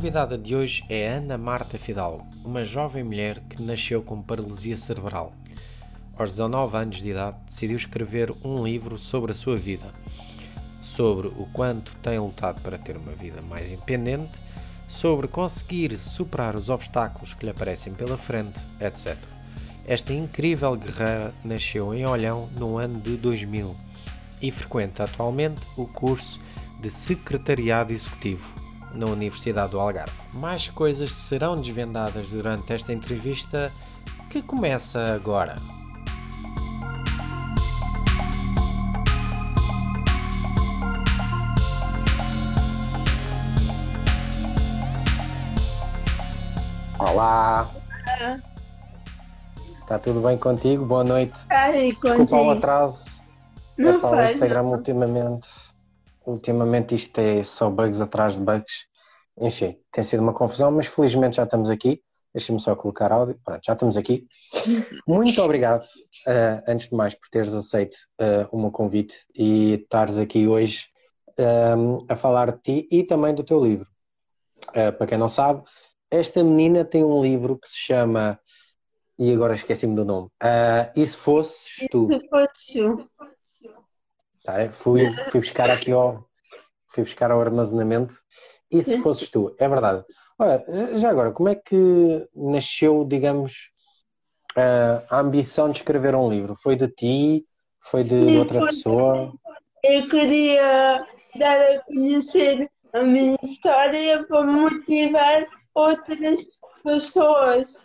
convidada de hoje é Ana Marta Fidalgo, uma jovem mulher que nasceu com paralisia cerebral. Aos 19 anos de idade, decidiu escrever um livro sobre a sua vida, sobre o quanto tem lutado para ter uma vida mais independente, sobre conseguir superar os obstáculos que lhe aparecem pela frente, etc. Esta incrível guerreira nasceu em Olhão no ano de 2000 e frequenta atualmente o curso de Secretariado Executivo na Universidade do Algarve. Mais coisas serão desvendadas durante esta entrevista que começa agora. Olá! Está tudo bem contigo? Boa noite. Ai, Desculpa o atraso. Não é para o faz, Instagram não. ultimamente. Ultimamente isto é só bugs atrás de bugs. Enfim, tem sido uma confusão, mas felizmente já estamos aqui. Deixa-me só colocar áudio. Pronto, já estamos aqui. Muito obrigado, eh, antes de mais, por teres aceito eh, o meu convite e estares aqui hoje eh, a falar de ti e também do teu livro. Eh, para quem não sabe, esta menina tem um livro que se chama. E agora esqueci-me do nome. E se fosses tu? Se fosse tu. Tá, fui, fui buscar aqui ao fui buscar ao armazenamento e se fosses tu, é verdade. Olha, já- agora, como é que nasceu, digamos, a, ambição de escrever um livro? Foi de ti? Foi de, outra pessoa? Eu queria dar a conhecer a minha história para motivar outras pessoas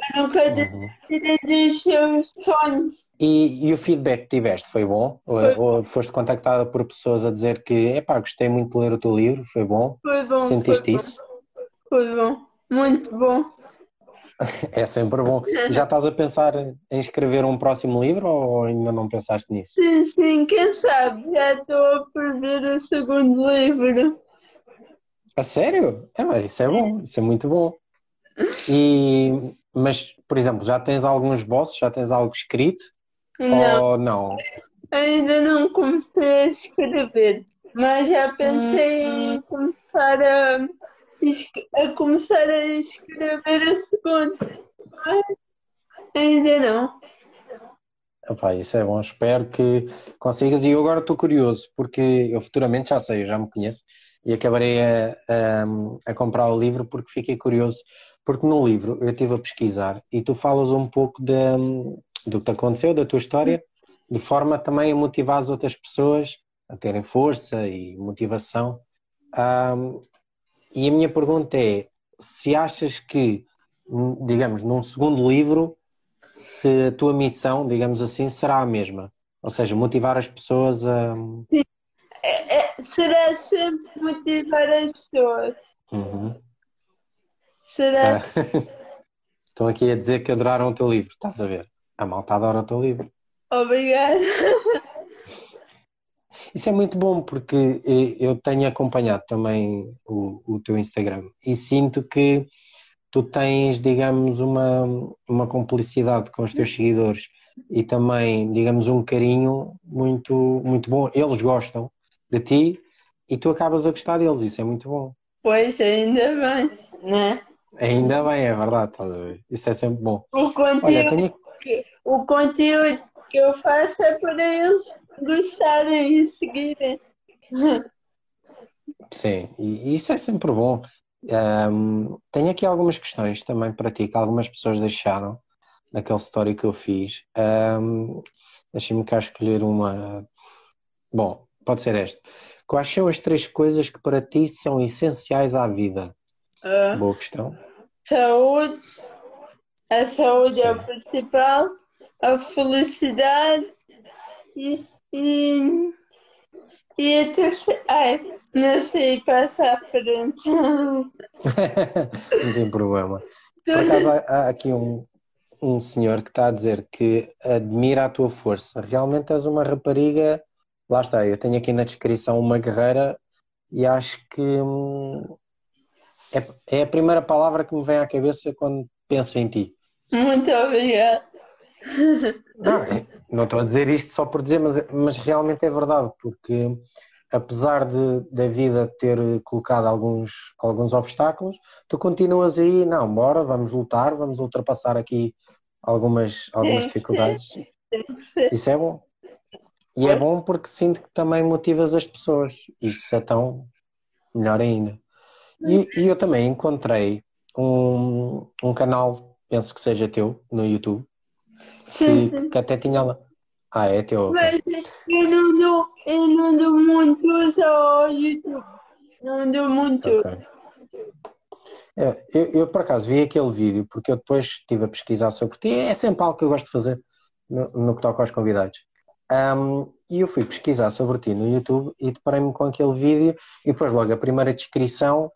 a nunca Uhum. desistirem dos seus sonhos. E, e o feedback que tiveste foi bom? Ou, Foi. ou foste contactada por pessoas a dizer que, epá, gostei muito de ler o teu livro, foi bom? Foi bom. Sentiste foi bom, isso? Foi bom. Muito bom. É sempre bom. Já estás a pensar em escrever um próximo livro ou ainda não pensaste nisso? Sim, sim, quem sabe? Já estou a prever o segundo livro. A sério? É, mas isso é bom, isso é muito bom. E, mas, por exemplo, já tens alguns bosses, já tens algo escrito? Não. Ou não? Ainda não comecei a escrever, mas já pensei em começar a, a começar a escrever a segunda. Mas ainda não. Epá, isso é bom, espero que consigas. E eu agora estou curioso, porque eu futuramente já sei, eu já me conheço, e acabarei a, a, a comprar o livro porque fiquei curioso. Porque no livro eu estive a pesquisar e tu falas um pouco da- do que te aconteceu, da tua história, de forma também a motivar as outras pessoas a terem força e motivação. Ahm, e a minha pergunta é: se achas que, digamos, num segundo livro, se a tua missão, digamos assim, será a mesma? Ou seja, motivar as pessoas a. É- será sempre motivar as pessoas. Uhum. Será? Ah, Estão aqui a dizer que adoraram o teu livro, estás a ver? A malta adora o teu livro. Obrigada. Isso é muito bom porque eh, eu tenho acompanhado também o, o teu Instagram e sinto que tu tens, digamos, uma, uma complicidade com os teus seguidores e também, digamos, um carinho muito, muito bom. Eles gostam de ti e tu acabas a gostar deles, isso é muito bom. Pois ainda bem, né? Ainda bem, é verdade, estás a ver? Isso é sempre bom. O Olha, conteúdo, tenho, que- o conteúdo que eu faço é para eles gostarem e seguirem. Sim, e isso é sempre bom. Ahm, tenho aqui algumas questões também para ti, que algumas pessoas deixaram naquele story que eu fiz. Um, Deixa-me cá escolher uma. Bom, pode ser esta. Quais são as três coisas que para ti são essenciais à vida? Ah, Boa questão. saúde, a saúde é o Sim. principal, a felicidade e, e, e a terceira. Ai, não sei passar à frente. Não tem problema. Por acaso há aqui um, um senhor que está a dizer que admira a tua força. Realmente és uma rapariga. Lá está, eu tenho aqui na descrição uma guerreira e acho que hum, é, é a primeira palavra que me vem à cabeça quando penso em ti. Muito obrigada. Não, é- não estou a dizer isto só por dizer, mas, mas realmente é verdade, porque apesar de da vida ter colocado alguns, alguns obstáculos, tu continuas aí, não, bora, vamos lutar, vamos ultrapassar aqui algumas, algumas dificuldades. Isso é bom. E é bom porque sinto que também motivas as pessoas. Isso é tão melhor ainda. E, e eu também encontrei um, um canal, penso que seja teu, no YouTube, Sim, que, sim. que até tinha lá. Ah, é teu. Mas eu não dou, eu não dou muito ao YouTube. Não dou muito. Ok. É, eu, eu, por acaso vi aquele vídeo porque eu depois estive a pesquisar sobre ti. É sempre algo que eu gosto de fazer no, no que toca aos convidados. Um, e eu fui pesquisar sobre ti no YouTube e deparei-me com aquele vídeo e depois logo a primeira descrição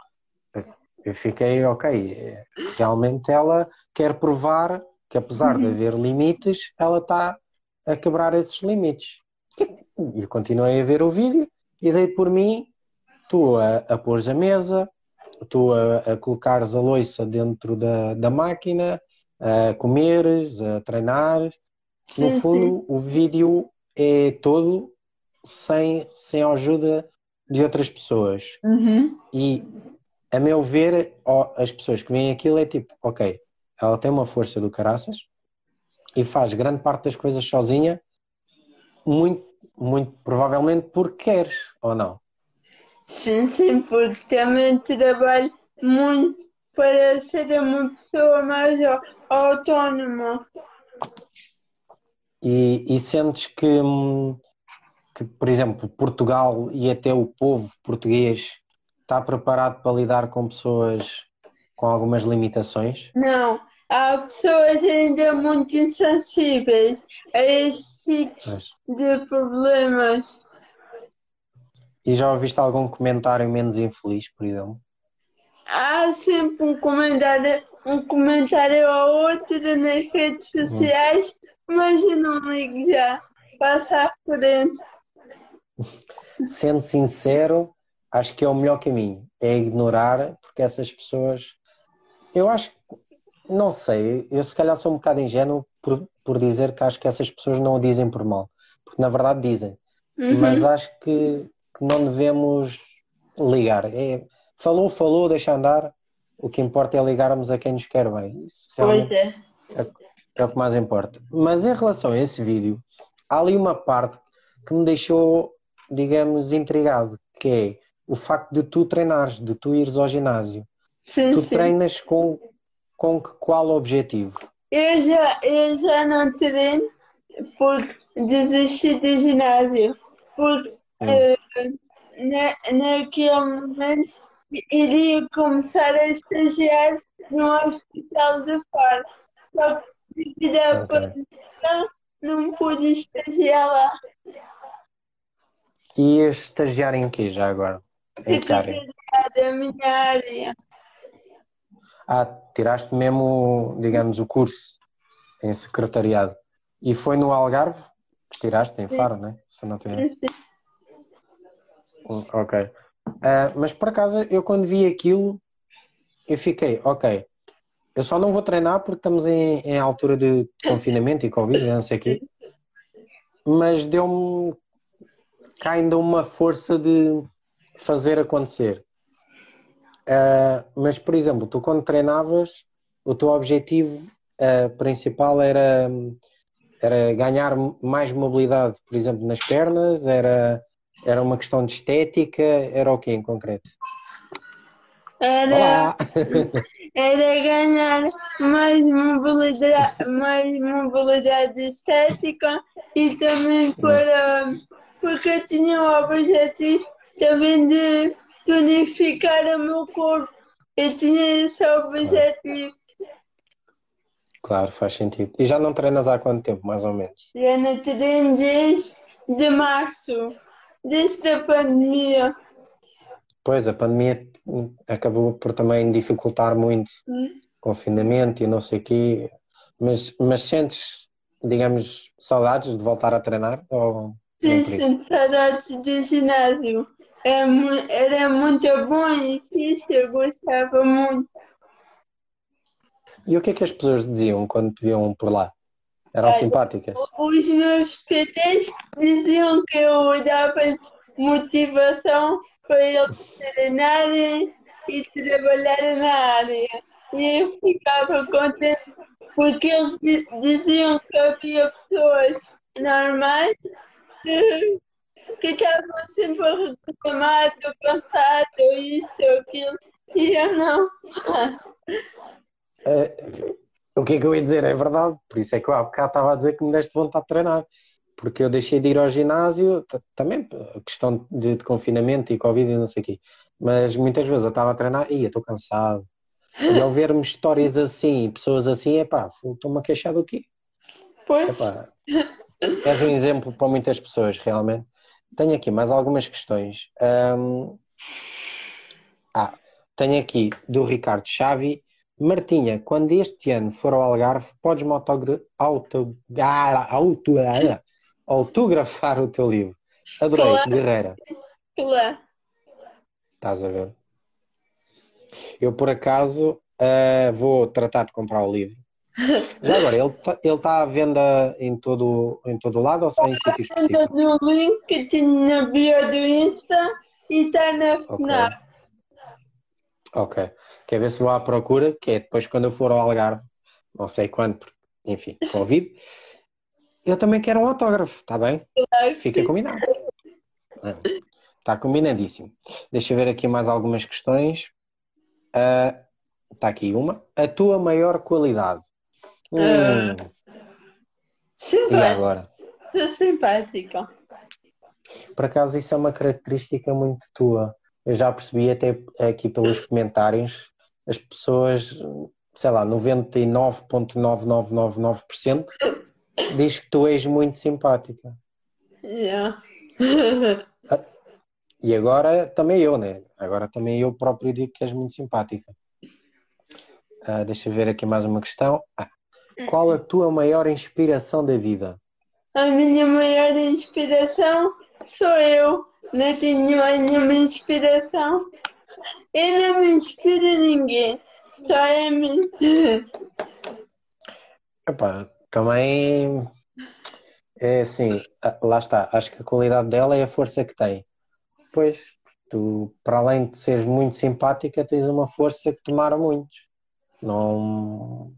eu fiquei, ok, realmente ela quer provar que apesar de haver limites, ela está a quebrar esses limites. E continuei a ver o vídeo e dei por mim, tu a, a pôres a mesa, tu a, a colocares a loiça dentro da, da máquina, a comeres, a treinar. No Sim, fundo, o vídeo é todo sem, sem a ajuda de outras pessoas. Uhum. E, a meu ver, as pessoas que veem aquilo é tipo, ok, ela tem uma força do caraças e faz grande parte das coisas sozinha, muito, muito provavelmente porque queres, ou não? Sim, sim, porque também trabalho muito para ser uma pessoa mais au- autónoma. E, e sentes que, hum, que, por exemplo, Portugal e até o povo português está preparado para lidar com pessoas com algumas limitações? Não, há pessoas ainda muito insensíveis a estes tipos Mas- de problemas. E já ouviste algum comentário menos infeliz, por exemplo? Há sempre um comentário, um comentário ou outro nas redes sociais, mas eu não ligo já. Passa à frente. Sendo sincero, acho que é o melhor caminho, é ignorar, porque essas pessoas, eu acho, não sei, eu se calhar sou um bocado ingênuo por, por dizer que acho que essas pessoas não o dizem por mal, porque na verdade dizem, Uhum. mas acho que, que não devemos ligar. É, falou, falou, deixa andar, o que importa é ligarmos a quem nos quer bem. Isso Pois é. é o que mais importa. Mas em relação a esse vídeo, há ali uma parte que me deixou, digamos, intrigado, que é o facto de tu treinares, de tu ires ao ginásio. Sim, Tu sim. treinas com, com que- qual objetivo? Eu já, eu já não treino porque desisti do ginásio. Porque eh, na, naquele momento iria começar a estagiar no hospital de Faro. Só que devido à Ok. pandemia não pude estagiar lá. E estagiar em quê já agora? Que área? Da minha área. Ah, tiraste mesmo, digamos, o curso em secretariado. E foi no Algarve que tiraste, em Faro, né? Se não tenho... Hum, Ok. Ah, mas por acaso, eu quando vi aquilo, eu fiquei, ok, eu só não vou treinar porque estamos em, em altura de confinamento e Covid, não sei o quê, mas deu-me cá ainda uma força de fazer acontecer. Ah, mas, por exemplo, tu quando treinavas, o teu objetivo ah, principal era, era ganhar mais mobilidade, por exemplo, nas pernas, era, era uma questão de estética, era o quê em concreto? Era, Olá! era ganhar mais mobilidade, mais mobilidade estética e também para porque eu tinha o objetivo também de tonificar o meu corpo. Eu tinha esse objetivo. Claro, faz sentido. E já não treinas há quanto tempo, mais ou menos? Já não treino desde de março, desde a pandemia. Pois, a pandemia acabou por também dificultar muito Hum. confinamento e não sei o quê, mas, mas sentes, digamos, saudades de voltar a treinar? Ou Sim, sinto saudades do ginásio. Era, mu- era muito bom e fixe, eu gostava muito. E o que é que as pessoas diziam quando te viam por lá? Eram Olha, simpáticas? Os meus PTs diziam que eu dava motivação para eles treinarem e trabalharem na área. E eu ficava contente porque eles diziam que havia pessoas normais que, que estavam sempre a reclamar, estou cansado, isto, aquilo, e eu não. É, o que é que eu ia dizer? É verdade, por isso é que eu há bocado estava a dizer que me deste vontade de treinar porque eu deixei de ir ao ginásio, também questão de, de, confinamento e Covid e não sei o quê. Mas muitas vezes eu estava a treinar e estou cansado. E ao ver-me histórias assim, pessoas assim, é pá, estou-me a queixar do quê? Pois. Epá, és um exemplo para muitas pessoas, realmente. Tenho aqui mais algumas questões. Um... Ah, tenho aqui do Ricardo Chavi. Martinha, quando este ano for ao Algarve, podes-me auto, auto, ah, auto, autografar o teu livro. Adorei, claro. Guerreira. Claro. Estás a ver? Eu, por acaso, uh, vou tratar de comprar o livro. Já agora, ele está ele tá à venda em todo, em todo lado ou só em sítios específicos? do link que tinha na bio do Insta e está na FNAC. Ok. ok. Quer ver se vou à procura, que é depois quando eu for ao Algarve, não sei quando, enfim, Covid, eu também quero um autógrafo, está bem? Fica combinado. Está combinadíssimo. Deixa eu ver aqui mais algumas questões. Está uh, aqui uma. A tua maior qualidade? Hum. Uh, e agora? Simpática. Por acaso isso é uma característica muito tua. Eu já percebi até aqui pelos comentários, as pessoas, sei lá, 99.9999% diz que tu és muito simpática. Yeah. Ah, e agora também eu, né? Agora também eu próprio digo que és muito simpática. Uh, deixa eu ver aqui mais uma questão. Ah, qual a tua maior inspiração da vida? A minha maior inspiração sou eu. Não tenho nenhuma inspiração. Eu não me inspiro ninguém. Só é mim. Epá, também é assim, lá está, acho que a qualidade dela é a força que tem. Pois, tu, para além de seres muito simpática, tens uma força que tomara muitos. Não,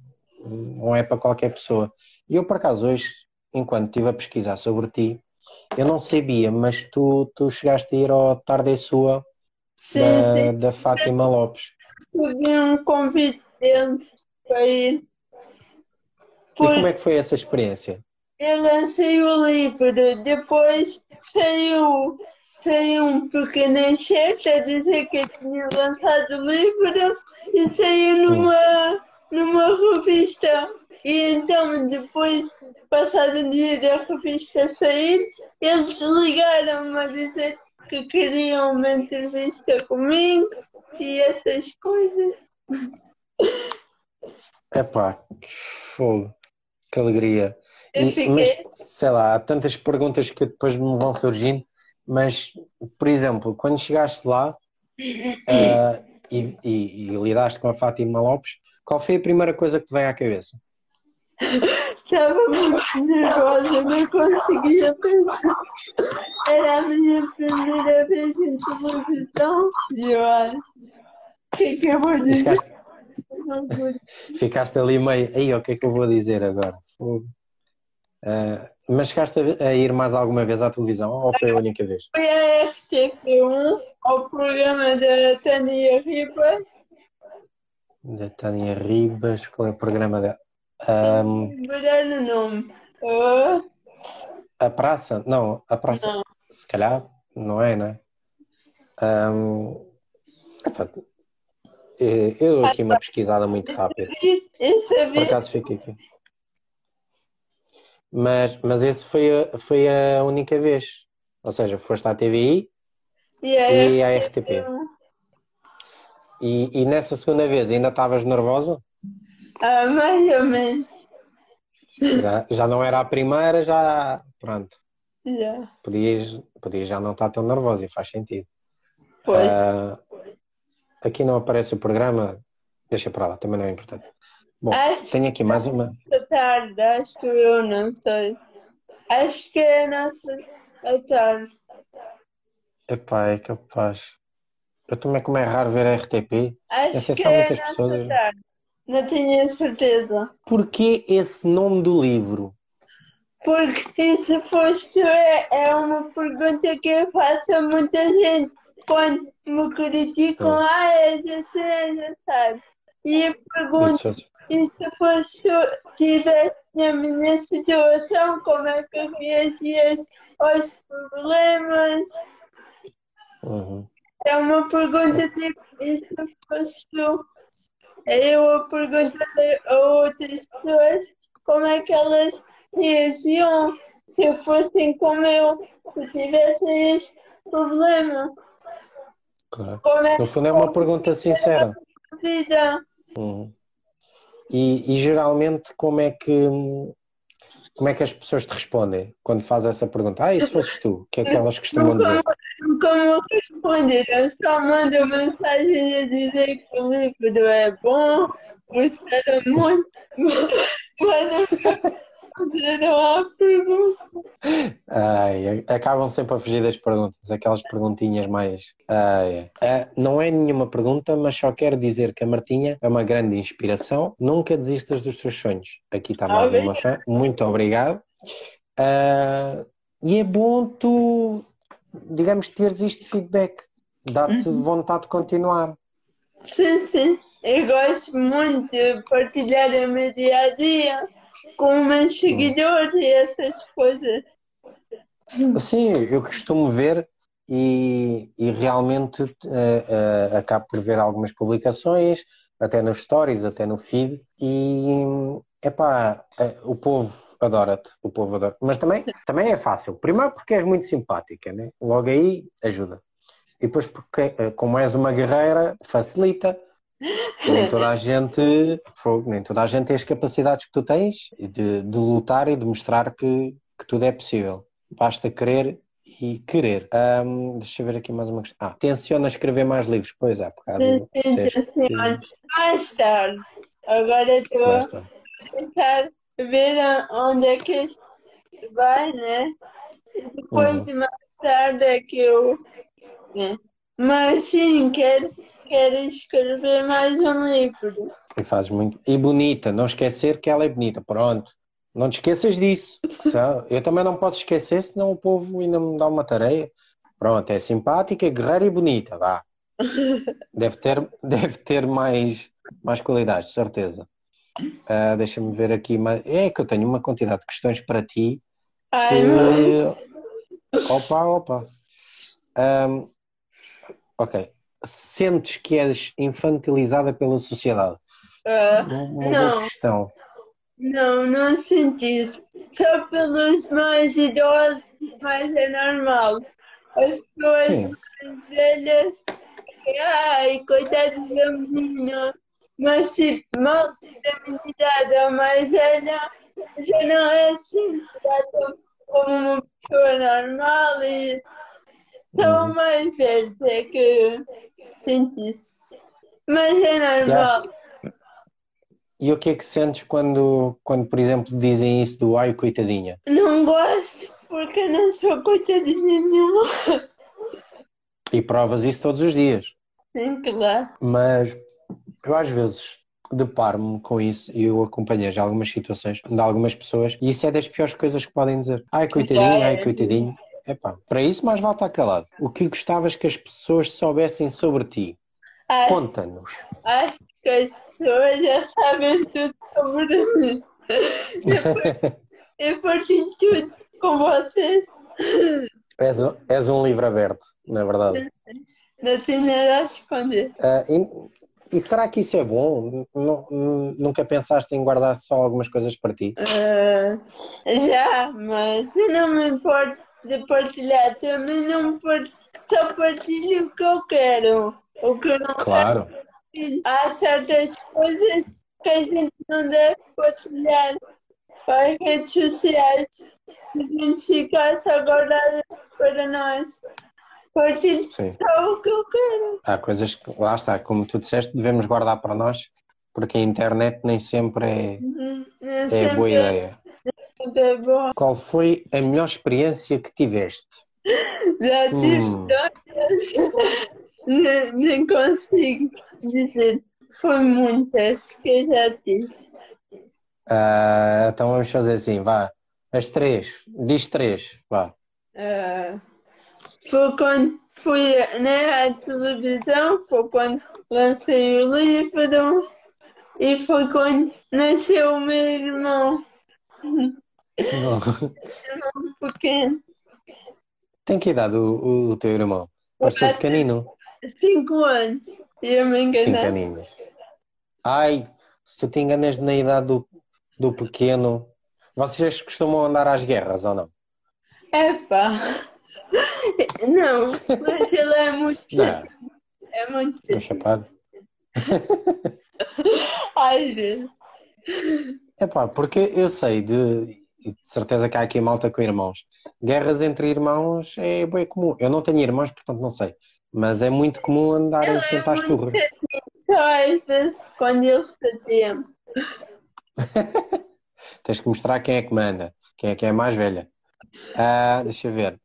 não é para qualquer pessoa. E eu, por acaso, hoje, enquanto estive a pesquisar sobre ti, eu não sabia, mas tu, tu chegaste a ir ao Tarde Sua sim, da, sim. da Fátima Lopes. Tive um convite dele para ir. Por... E como é que foi essa experiência? Eu lancei o livro, depois saiu, saiu um pequeno enxerto a dizer que eu tinha lançado o livro e saiu numa, numa revista. E então, depois, passado o dia da revista sair, eles ligaram-me a dizer que queriam uma entrevista comigo e essas coisas. Epá, que fogo. Que alegria. E, fiquei... Mas, sei lá, há tantas perguntas que depois me vão surgindo, mas, por exemplo, quando chegaste lá uh, e, e, e, lidaste com a Fátima Lopes, qual foi a primeira coisa que te veio à cabeça? Estava muito nervosa, não conseguia pensar. Era a minha primeira vez em televisão e eu acho. O que é que eu vou dizer? Ficaste, Ficaste ali meio. Aí, o que é que eu vou dizer agora? Uh, mas chegaste a, a, ir mais alguma vez à televisão ou foi a única vez? Fui à RTP1 ao programa da Tânia Ribas. Da Tânia Ribas, qual é o programa dela? Um, o nome. Uh... A praça? Não, a praça. Não. Se calhar, não é, né? Um, é, eu dou aqui uma pesquisada muito rápida. Por acaso fiquei aqui. Mas, mas esse foi a, foi a única vez. Ou seja, foste à TVI e à RTP. E, e nessa segunda vez ainda estavas nervosa? Ah, mais ou menos. Já, já não era a primeira, já. Pronto. Já. Podias, podias já não estar tão nervosa e faz sentido. Pois. Uh, Aqui não aparece o programa, deixa para lá, também não é importante. Bom, acho tenho aqui mais uma. Tarde, acho que eu não sei. Acho que é a nossa a tarde. Epá, é capaz. Eu também, como é raro ver a RTP, Acho que é muitas pessoas. Não tenho certeza. Porquê esse nome do livro? Porque se fosse é, é uma pergunta que eu faço a muita gente quando me criticam, Hum. ah, és assim, és assim. E eu pergunto, Isso, e se fosse, tivesse na minha situação, como é que eu reagias aos problemas? Uhum. É uma pergunta tipo, e se fosse tu? Eu a perguntar a outras pessoas como é que elas reagiam se fossem como eu, se tivessem este problema. Claro. É No fundo é uma pergunta sincera. vida? Uhum. E, e geralmente como é que como é que as pessoas te respondem quando fazes essa pergunta? Ah, e se fosses tu? O que é que elas costumam dizer? Nunca me responderam, só mandam mensagem a dizer que o livro é bom, gostaram muito, mas responderam à pergunta. Ai, acabam sempre a fugir das perguntas, aquelas perguntinhas mais. Ai, ah, não é nenhuma pergunta, mas só quero dizer que a Martinha é uma grande inspiração. Nunca desistas dos teus sonhos. Aqui está mais uma fã. Muito obrigado. Ah, e é bom tu, digamos, teres este feedback. Dá-te vontade de continuar. Sim, sim. Eu gosto muito de partilhar o meu dia a dia com meus seguidores e essas coisas. Sim, eu costumo ver e, e realmente eh, eh, acabo por ver algumas publicações, até nos stories, até no feed, e epá, eh, o povo adora-te, o povo adora Mas também, também é fácil. Primeiro porque és muito simpática, né? Logo aí ajuda. E depois porque, eh, como és uma guerreira, facilita. Nem toda a gente, nem toda a gente tem as capacidades que tu tens de, de lutar e de mostrar que, que tudo é possível. Basta querer e querer. Ahm, deixa eu ver aqui mais uma questão. Ah, tenciona escrever mais livros? Pois é, por causa do tarde. Agora estou Basta. Tentar ver onde é que vai, né? E depois Uhum. mais tarde é que eu. né? Mas sim, quero, quero escrever mais um livro. E fazes muito. E bonita, não esquecer que ela é bonita. Pronto. Não te esqueças disso. Eu também não posso esquecer, senão o povo ainda me dá uma tarefa. Pronto, é simpática, guerreira e bonita. Vá. Deve ter, deve ter mais, mais qualidades, de certeza. Ah, Deixa-me ver aqui. mais- É que eu tenho uma quantidade de questões para ti. Ai, meu. que- Opa, opa. Ahm, ok. Sentes que és infantilizada pela sociedade? ah, Uma Não. questão. Não, não senti isso. Só pelos mais idosos, mas é normal. As pessoas Sim. mais velhas, ai, coitado da menina. Mas se mal da ou mais velha, já não é assim. Como uma pessoa normal e só Uhum. mais velho é que sente isso. Mas é normal. e o que é que sentes quando, quando, por exemplo, dizem isso do ai, coitadinha? Não gosto porque não sou coitadinha nenhuma. E provas isso todos os dias. Sim, claro. Mas eu às vezes deparo-me com isso e eu acompanhei já algumas situações de algumas pessoas e isso é das piores coisas que podem dizer. Ai, coitadinho, ai, coitadinho. Epá, para isso mais vale estar calado. O que gostavas que as pessoas soubessem sobre ti? Conta-nos. acho que as pessoas já sabem tudo sobre mim. Eu partilho tudo com vocês. És, um- és um livro aberto, na verdade. Não tenho nada a esconder. Ah, e, será que isso é bom? Nu- nu- nunca pensaste em guardar só algumas coisas para ti? Ah, já, mas eu não me importo de partilhar. Também não par- só partilho o que eu quero. O que eu não Claro. quero. Há certas coisas que a gente não deve partilhar para as redes sociais. Devem ficar só guardadas para nós. Só o que eu quero. Há coisas que, lá está, como tu disseste, devemos guardar para nós, porque a internet nem sempre é, Uhum. Nem é sempre boa ideia. é bom. Qual foi a melhor experiência que tiveste? Já tive Hum. tantas, nem, nem consigo dizer. Foi muitas que eu já tive. Ah, então vamos fazer assim, vá. As três. Diz três, vá. Ah, foi quando fui né, à televisão, foi quando lancei o livro e foi quando nasceu o meu irmão pequeno, Tem que idade o, o teu irmão? Pareceu pequenino. cinco anos. E eu me Cinco enganei. aninhos. Ai, se tu te enganas na idade do, do pequeno. Vocês costumam andar às guerras ou não? Epá, não, mas ele é muito, Não, é muito não chapado. Às vezes. Epá, porque eu sei de, de certeza que há aqui malta com irmãos. Guerras entre irmãos é bem comum. Eu não tenho irmãos, portanto não sei. Mas é muito comum andarem Ele é sempre às turras. Só às vezes quando ele chateia-me. Tens que mostrar quem é que manda, quem é que é a mais velha. Ah, deixa eu ver.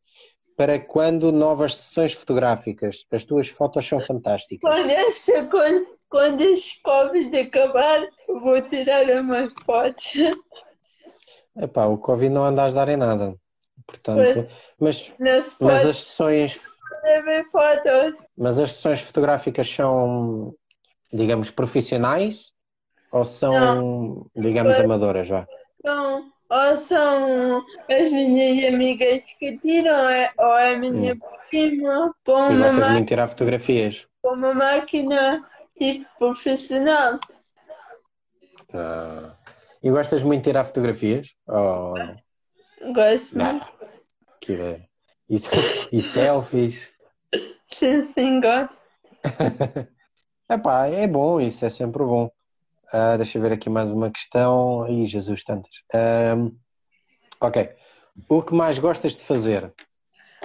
Para quando novas sessões fotográficas? As tuas fotos são fantásticas. Quando esta quando, quando as Covid acabar, vou tirar umas fotos. Epá, o Covid não anda a ajudar em nada. Portanto, Pois. mas, mas as sessões, mas as sessões fotográficas são, digamos, profissionais ou são, digamos, Pois. amadoras? São, ou são as minhas amigas que tiram, é- ou a minha prima com Hum. Uma, gostas muito de tirar fotografias? com uma máquina tipo profissional. Ah. E gostas muito de tirar fotografias? Oh, Gosto não. muito. Que ideia. E, e selfies? Sim, sim, gosto. Epá, é bom, isso é sempre bom. Ah, deixa eu ver aqui mais uma questão. Ih, Jesus, tantas. Ahm, ok. O que mais gostas de fazer?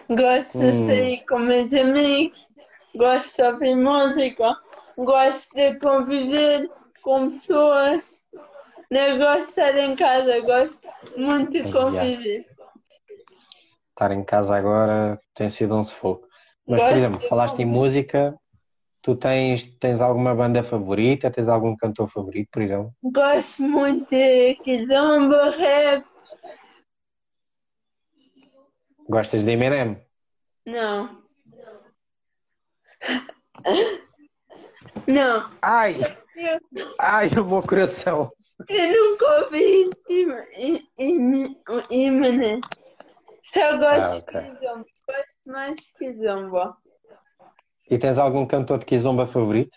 Gosto Hum. de sair com meus amigos, gosto de ouvir música, gosto de conviver com pessoas. Não gosto de estar em casa, gosto muito de conviver. Estar em casa agora tem sido um sufoco. Mas, por Gosto exemplo, de falaste em música, tu tens, tens alguma banda favorita? Tens algum cantor favorito, por exemplo? Gosto muito de kizomba, rap. Gostas de Eminem? Não. Não. Ai, ai, o meu coração. eu nunca ouvi Eminem. Só gosto Ah, ok. de kizomba. Gosto mais de kizomba. E tens algum cantor de Kizomba favorito?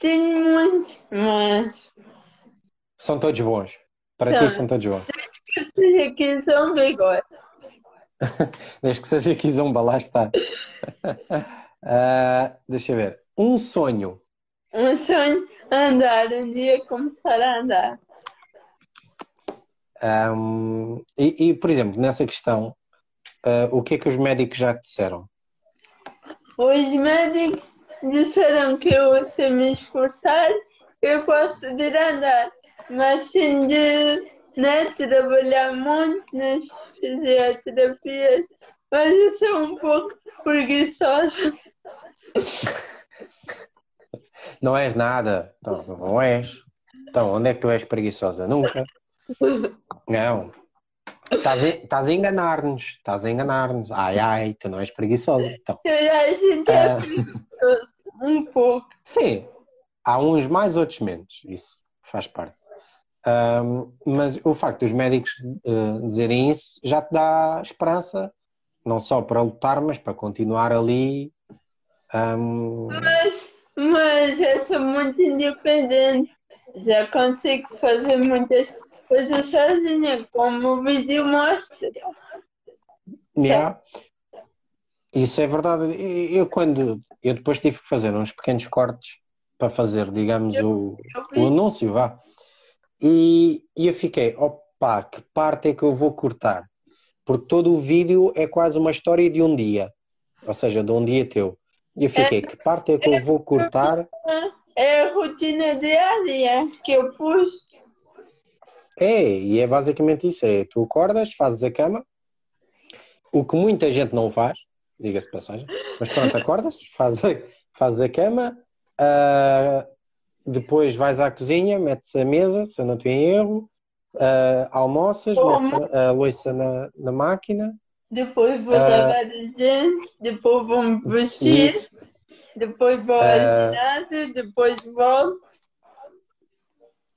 Tenho muitos, mas São todos bons. Para Tá. ti são todos bons. seja kizomba e gosto. Desde que seja Kizomba, lá está. Ah, deixa eu ver. Um sonho. Um sonho andar, um dia começar a andar. Ahm, e, e, por exemplo, nessa questão, ah, o que é que os médicos já te disseram? Os médicos disseram que eu, se me esforçar, eu posso ir andar, mas sem de né, trabalhar muito nas fisioterapias. Mas eu sou um pouco preguiçosa. Não és nada. Não, não és. Então, onde é que tu és preguiçosa? Nunca. Não. Estás a, enganar-nos. Estás a enganar-nos. Ai, ai, tu não és preguiçosa. Então, Eu já sinto ah, um pouco. sim, há uns mais, outros menos. Isso faz parte. Ahm, mas o facto dos médicos eh, dizerem isso já te dá esperança, não só para lutar, mas para continuar ali. ahm, Mas, mas eu sou muito independente. Já consigo fazer muitas coisas sozinha, como o vídeo mostra. Yeah. Isso é verdade. Eu quando eu depois tive que fazer uns pequenos cortes para fazer, digamos, o, o anúncio, vá. E, e eu fiquei, opa, que parte é que eu vou cortar? Porque todo o vídeo é quase uma história de um dia, ou seja, de um dia teu. E eu fiquei, que parte é que eu vou cortar? é a rotina diária que eu pus. É, e é basicamente isso: é tu acordas, fazes a cama, o que muita gente não faz, diga-se passagem, mas pronto, acordas, fazes a, fazes a cama, uh, depois vais à cozinha, metes a mesa, se eu não estou em erro, uh, almoças, metes a, a loiça na, na máquina. Depois vou uh, lavar os dentes, depois vou me vestir, isso. depois vou ao ginásio, depois volto.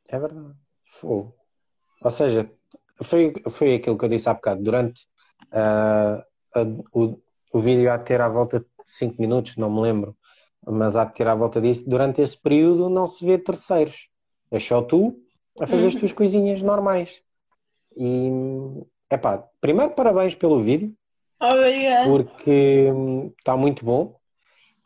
É verdade. Ou seja, foi, foi aquilo que eu disse há bocado. Durante uh, a, o, o vídeo há de ter à volta de 5 minutos, não me lembro mas há de ter à volta disso. Durante esse período não se vê terceiros. É só tu a fazer as tuas coisinhas normais. E, epá, primeiro parabéns pelo vídeo. Obrigada. Porque está hum, muito bom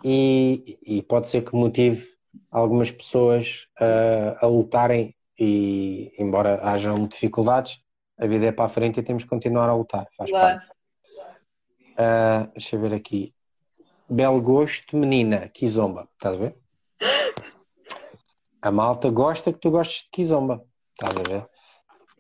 e, e, pode ser que motive algumas pessoas a, a lutarem e, embora hajam dificuldades, a vida é para a frente e temos que continuar a lutar, faz claro. parte. Uh, deixa eu ver aqui. Belo gosto, menina, Kizomba. Estás a ver? A malta gosta que tu gostes de Kizomba. Estás a ver?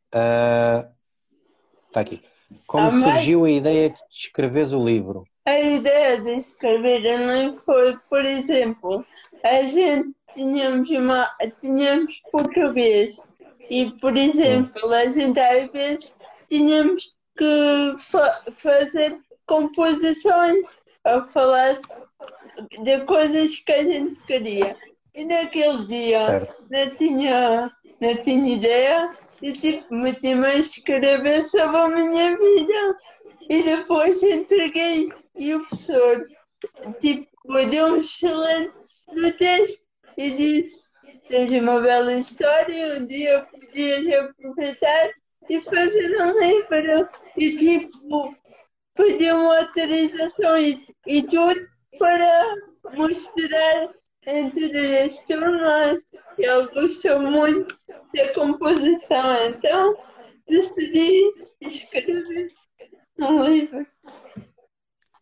Está uh, aqui. Como ah, surgiu a ideia de escreveres o livro? A ideia de escrever o livro foi, por exemplo, a gente tínhamos, uma, tínhamos português e, por exemplo, a gente às vezes tínhamos que fa fazer composições a falar de coisas que a gente queria. E naquele dia não tinha, não tinha ideia e tipo, meti-me a escrever sobre a minha vida. E depois entreguei e o professor tipo, deu um excelente no teste e disse tens uma bela história, um dia podias aproveitar e fazer um livro. E tipo, pediu uma autorização e, e tudo para mostrar entre as turmas. Ele gostou muito da composição, então decidi escrever livro.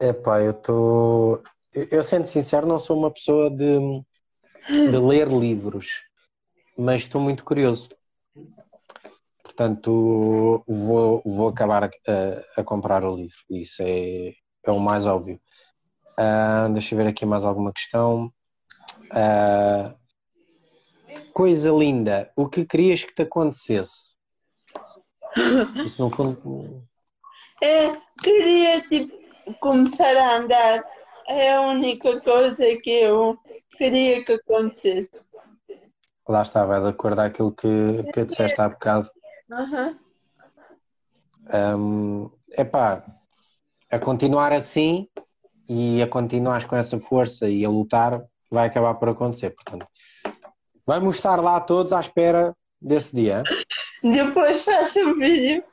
Epá, eu estou. Eu, sendo sincero, não sou uma pessoa de, de ler livros, mas estou muito curioso. Portanto, vou, vou acabar a, a, comprar o livro. Isso é, é o mais óbvio. Uh, deixa eu ver aqui mais alguma questão. Uh, coisa linda. O que querias que te acontecesse? Isso no fundo. É, queria tipo, começar a andar. É a única coisa que eu queria que acontecesse. Lá está, vai de acordo àquilo que, que disseste há bocado Uhum. Um, epá, a continuar assim e a continuar com essa força e a lutar, vai acabar por acontecer. Portanto, vamos estar lá todos à espera desse dia. Depois faço um vídeo.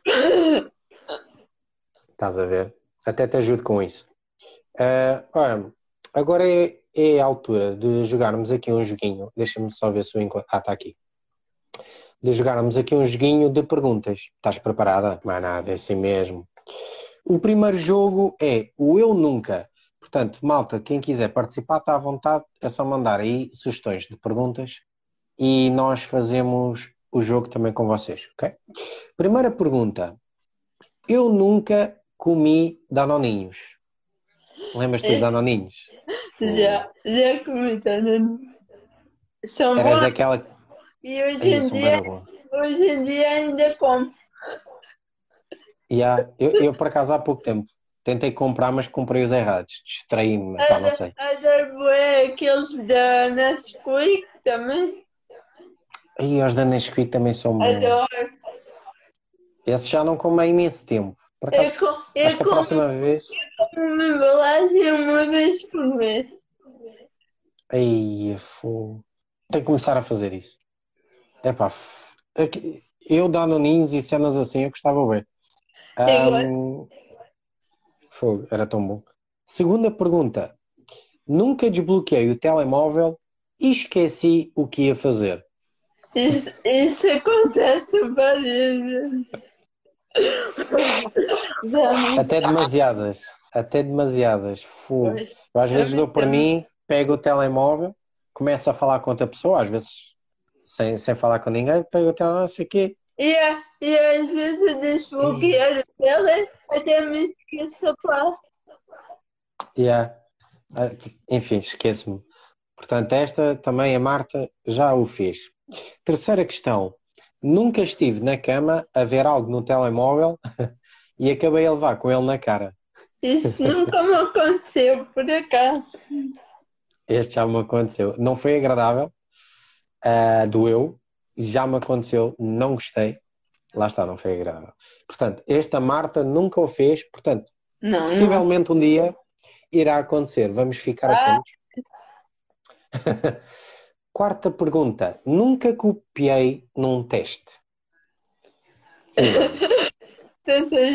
Estás a ver? Até te ajudo com isso. Uh, agora é, é, a altura de jogarmos aqui um joguinho. Deixa-me só ver se o encontro. Ah, está aqui de jogarmos aqui um joguinho de perguntas. Estás preparada? É nada, é assim mesmo. O primeiro jogo é o Eu Nunca. Portanto, malta, quem quiser participar está à vontade, é só mandar aí sugestões de perguntas e nós fazemos o jogo também com vocês, ok? Primeira pergunta. Eu nunca comi danoninhos. Lembras-te dos danoninhos? Já, já comi danoninhos. São Eras bons. daquela e hoje em dia, hoje em dia ainda como. Yeah, eu, eu, por acaso há pouco tempo tentei comprar, mas comprei os errados. Distraí-me, não sei. Adoro é aqueles da Nesquik também. E os da Nesquik também são bons. Adoro. Esses já não como há imenso tempo. Por acaso, eu, com, eu a próxima vez. Eu como uma embalagem uma vez por mês. Aí, Tenho que começar a fazer isso. É pá, eu danoninhos e cenas assim eu gostava bem. Um, fogo, era tão bom. Segunda pergunta. Nunca desbloqueei o telemóvel e esqueci o que ia fazer. Isso, isso acontece várias vezes. Até demasiadas. Até demasiadas. Fogo. às vezes dou por mim, pego o telemóvel, começo a falar com outra pessoa, às vezes sem, sem falar com ninguém, pego o telemóvel, não sei o quê, E, e às vezes eu deixo bloquear a tela até me esqueço a pasta. Yeah. Ah, Enfim, esqueço-me. Portanto, esta também a Marta já o fez. Terceira questão. Nunca estive na cama a ver algo no telemóvel e acabei a levar com ele na cara. Isso nunca me aconteceu, por acaso. Este já me aconteceu. Não foi agradável, ah, doeu, já me aconteceu, não gostei. Lá está, não foi agradável. Portanto, esta Marta nunca o fez, portanto, Não, não. possivelmente um dia irá acontecer. Vamos ficar Ah. atentos. Quarta pergunta. Nunca copiei num teste.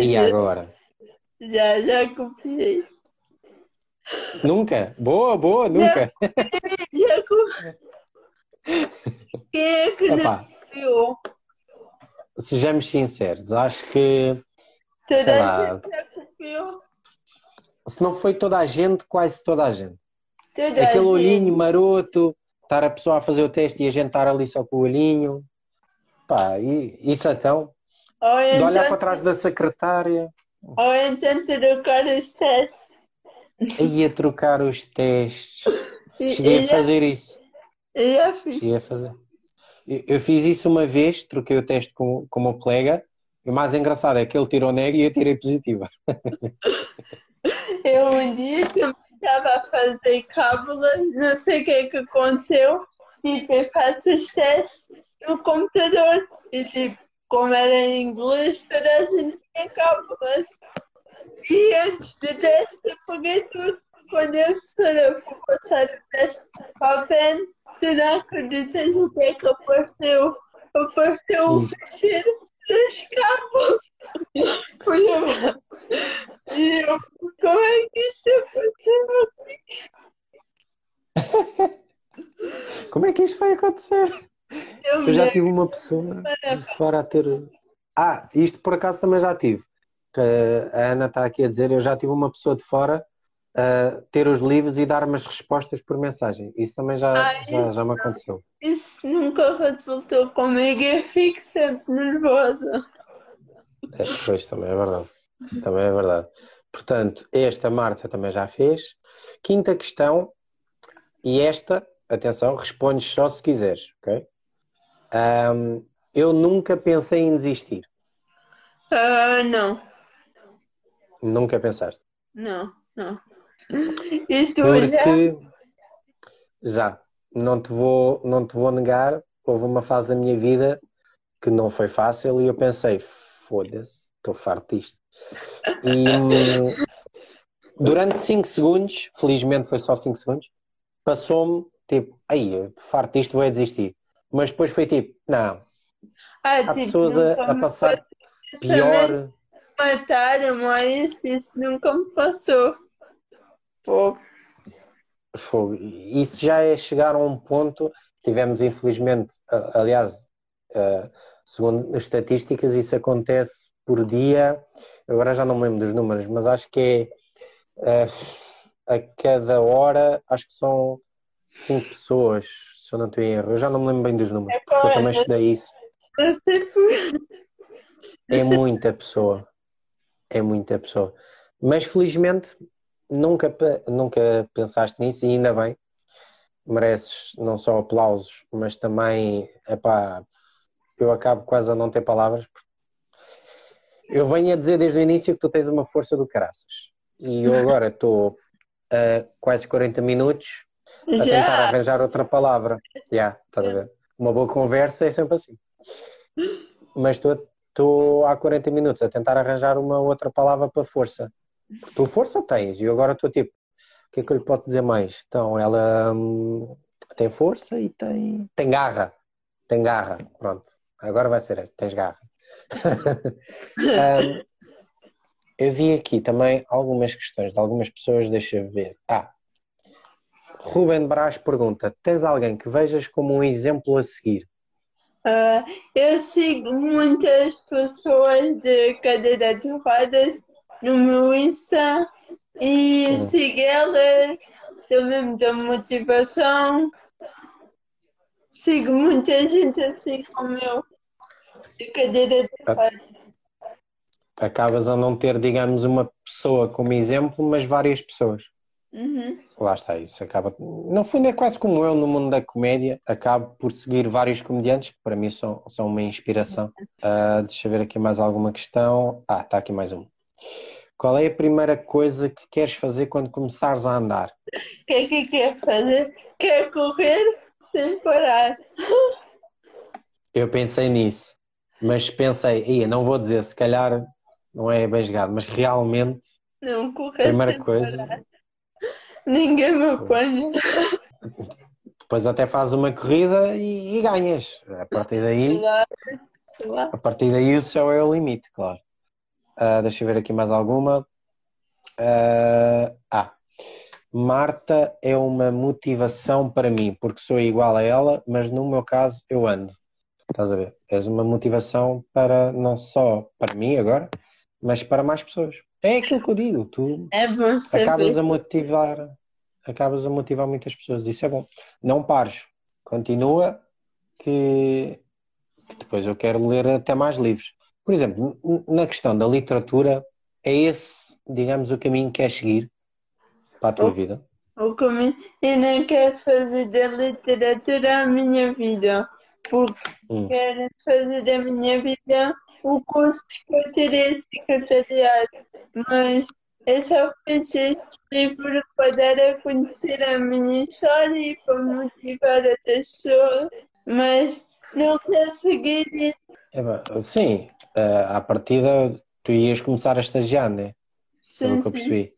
E agora? já, já copiei. Nunca? Boa, boa, nunca. Já copiei. Quem é que não Epá, copiou? sejamos sinceros, acho que Toda a gente já copiou. se não foi toda a gente, quase toda a gente. Toda a Aquele gente. olhinho maroto, estar a pessoa a fazer o teste e a gente estar ali só com o olhinho. Pá, e, isso então, Ou de olhar para então, trás da secretária, ou então trocar os testes. ia trocar os testes. Cheguei a fazer isso. eu já fiz. Cheguei a fazer. Eu, eu fiz isso uma vez, troquei o teste com, com o meu colega. E o mais engraçado é que ele tirou nega e eu tirei positiva. Eu um dia também estava a fazer cábulas, não sei o que que aconteceu. Tipo, eu faço os testes no computador. E tipo, como era em inglês, toda a gente tinha cábulas. E antes do teste eu paguei tudo. Quando a professora foi passar o teste para a PEN, tu não acreditas o que é que apareceu. Apareceu o fecheiro das cábulas. Eu. E eu, como é que isso aconteceu? Como é que isto vai acontecer? Eu Eu já tive uma pessoa de fora a ter. Ah, isto por acaso também já tive. Que A Ana está aqui a dizer, eu já tive uma pessoa de fora a ter os livros e dar-me as respostas por mensagem. Isso também já, já, já me aconteceu. Isso nunca resultou comigo eu fico sempre nervosa. É, pois, também é verdade. Também é verdade. Portanto, esta Marta também já fez. Quinta questão, e esta, atenção, respondes só se quiseres, ok? Ahm, eu nunca pensei em desistir. Ah, não, Nunca pensaste. não, não. E tu já? Porque já, não te vou, não te vou negar, houve uma fase da minha vida que não foi fácil e eu pensei, foda-se, estou farto disto. E hum, durante 5 segundos, felizmente foi só 5 segundos, passou-me tipo, aí, farto disto, vou é desistir. Mas depois foi tipo, não, Ah, há tipo, pessoas a, a passar pior. mataram, mas isso nunca me passou. Pô, Fogo. Isso já é chegar a um ponto. Tivemos, infelizmente, aliás, segundo as estatísticas, isso acontece por dia. Agora já não me lembro dos números, mas acho que é a cada hora, acho que são cinco pessoas, se eu não estou em erro. Eu já não me lembro bem dos números, porque eu também estudei isso. É muita pessoa. É muita pessoa. Mas felizmente nunca, nunca pensaste nisso e ainda bem. Mereces não só aplausos, mas também, epá, eu acabo quase a não ter palavras. Eu venho a dizer desde o início que tu tens uma força do caraças. E eu agora estou a quase 40 minutos a tentar Já, arranjar outra palavra. Já, estás a ver? Uma boa conversa é sempre assim. Mas estou- estou há 40 minutos a tentar arranjar uma outra palavra para força. Porque tu força tens, e eu agora estou tipo, o que é que eu lhe posso dizer mais? Então, ela hum, tem força e tem, tem garra. Tem garra, pronto. Agora vai ser esta, tens garra. Hum, eu vi aqui também algumas questões de algumas pessoas, deixa eu ver. Ah, Ruben Brás pergunta: tens alguém que vejas como um exemplo a seguir? ah, eu sigo muitas pessoas de cadeira de rodas no meu Insta e Hum. sigo elas, também me dão motivação. Sigo muita gente assim como eu. a cadeira de rodas. Acabas a não ter, digamos, uma pessoa como exemplo, mas várias pessoas. Uhum. Lá está, isso acaba. No fundo, é quase como eu no mundo da comédia, acabo por seguir vários comediantes que para mim são, são uma inspiração. Uh, deixa eu ver aqui mais alguma questão. Ah, está aqui mais uma. Qual é a primeira coisa que queres fazer quando começares a andar? O que é que quer fazer? Quer correr sem parar. Eu pensei nisso, mas pensei, ia, não vou dizer, se calhar não é bem jogado, mas realmente Não correr a primeira sem coisa. parar. Ninguém me apanha. Depois até fazes uma corrida e, e ganhas. A partir daí, Claro, claro. a partir daí o céu é o limite, claro. Ah, deixa eu ver aqui mais alguma. Ah, ah, Marta é uma motivação para mim, porque sou igual a ela, mas no meu caso eu ando. Estás a ver? És uma motivação para não só para mim agora, mas para mais pessoas. É aquilo que eu digo, tu É acabas a motivar, acabas a motivar muitas pessoas. Isso é bom. Não pares, continua que, que depois eu quero ler até mais livros. Por exemplo, na questão da literatura, é esse, digamos, o caminho que queres seguir para a tua Oh. vida. O caminho. E não quero fazer da literatura a minha vida, porque Hum. quero fazer da minha vida o curso que eu tirei secretariado. Mas eu só fiz este livro para dar a conhecer a minha história e para motivar outras pessoas. Mas não seguir isso. É sim, eh, à partida tu ias começar a estagiar, né? Pelo que eu percebi.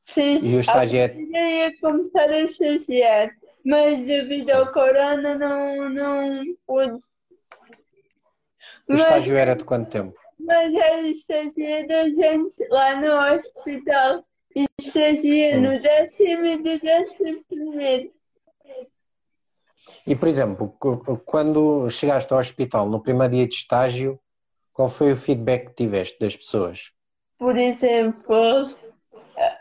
Sim, E o estágio é- eu ia começar a estagiar, mas devido ao corona não, não pude. O Mas, estágio era de quanto tempo? mas era estagiar gente lá no hospital. E estagiei Hum. no décimo e no décimo primeiro. E, por exemplo, quando chegaste ao hospital no primeiro dia de estágio, qual foi o feedback que tiveste das pessoas? Por exemplo,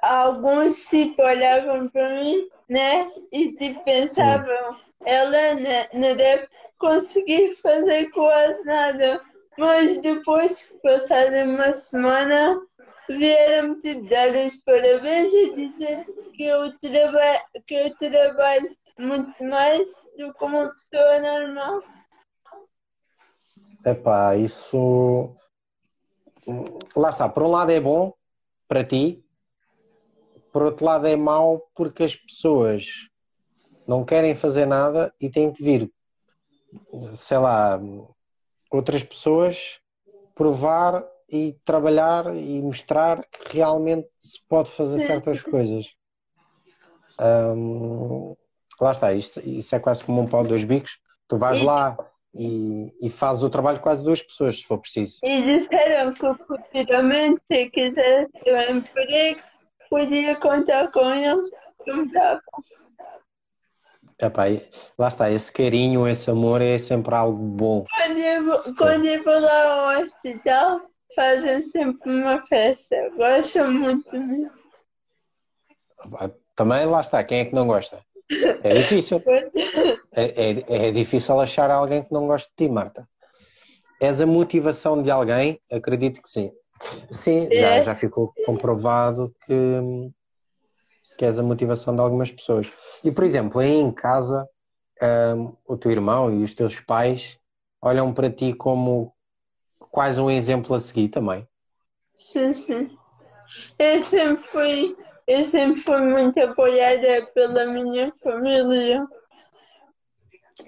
alguns tipo olhavam para mim, né? E tipo pensavam, ela não, não deve conseguir fazer quase nada. Mas depois que passaram uma semana, vieram-me tipo dar os parabéns e dizer que eu, que eu trabalho muito mais do que uma pessoa normal. Epá, isso. Lá está, por um lado é bom para ti, por outro lado é mau porque as pessoas não querem fazer nada e têm que vir, sei lá, outras pessoas provar e trabalhar e mostrar que realmente se pode fazer certas coisas. Hum, lá está, isto, isso é quase como um pau de dois bicos. Tu vais E- lá e, e fazes o trabalho de quase duas pessoas, se for preciso. E disseram que futuramente, se quisesse um emprego, podia contar com me davam. Epá, lá está, esse carinho, esse amor é sempre algo bom. Quando eu, vou- quando eu vou lá ao hospital, fazem sempre uma festa. Gostam muito mesmo. Também lá está, quem é que não gosta? É difícil. É, é, é difícil achar alguém que não goste de ti, Marta. És a motivação de alguém? Acredito que sim. Sim, já, É. já ficou comprovado que, que és a motivação de algumas pessoas. E, por exemplo, aí em casa, hum, o teu irmão e os teus pais olham para ti como quase um exemplo a seguir também. Sim, sim. Eu sempre fui, eu sempre fui muito apoiada pela minha família.